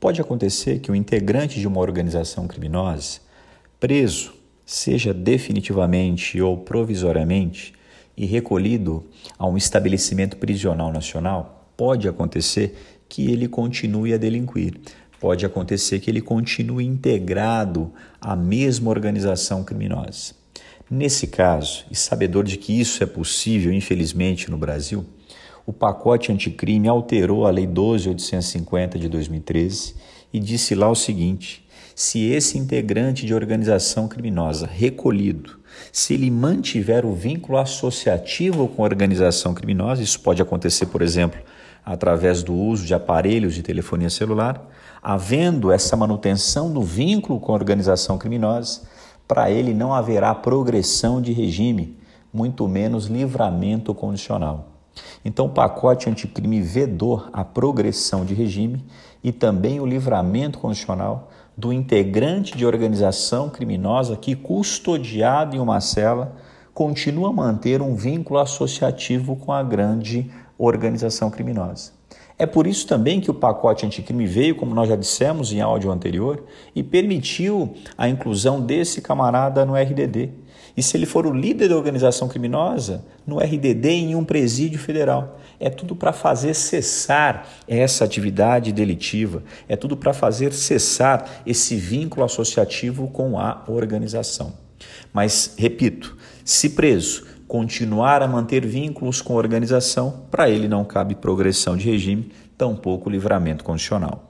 Pode acontecer que o integrante de uma organização criminosa, preso, seja definitivamente ou provisoriamente e recolhido a um estabelecimento prisional nacional, pode acontecer que ele continue a delinquir. Pode acontecer que ele continue integrado à mesma organização criminosa. Nesse caso, e sabedor de que isso é possível, infelizmente, no Brasil, o pacote anticrime alterou a Lei 12.850 de 2013 e disse lá o seguinte: se esse integrante de organização criminosa recolhido, se ele mantiver o vínculo associativo com a organização criminosa, isso pode acontecer, por exemplo, através do uso de aparelhos de telefonia celular, havendo essa manutenção do vínculo com a organização criminosa, para ele não haverá progressão de regime, muito menos livramento condicional. Então, o pacote anticrime vedou a progressão de regime e também o livramento condicional do integrante de organização criminosa que, custodiado em uma cela, continua a manter um vínculo associativo com a grande organização criminosa. É por isso também que o pacote anticrime veio, como nós já dissemos em áudio anterior, e permitiu a inclusão desse camarada no RDD. E se ele for o líder da organização criminosa, no RDD em um presídio federal. É tudo para fazer cessar essa atividade delitiva, é tudo para fazer cessar esse vínculo associativo com a organização. Mas, repito, se preso, continuar a manter vínculos com a organização, para ele não cabe progressão de regime, tampouco livramento condicional.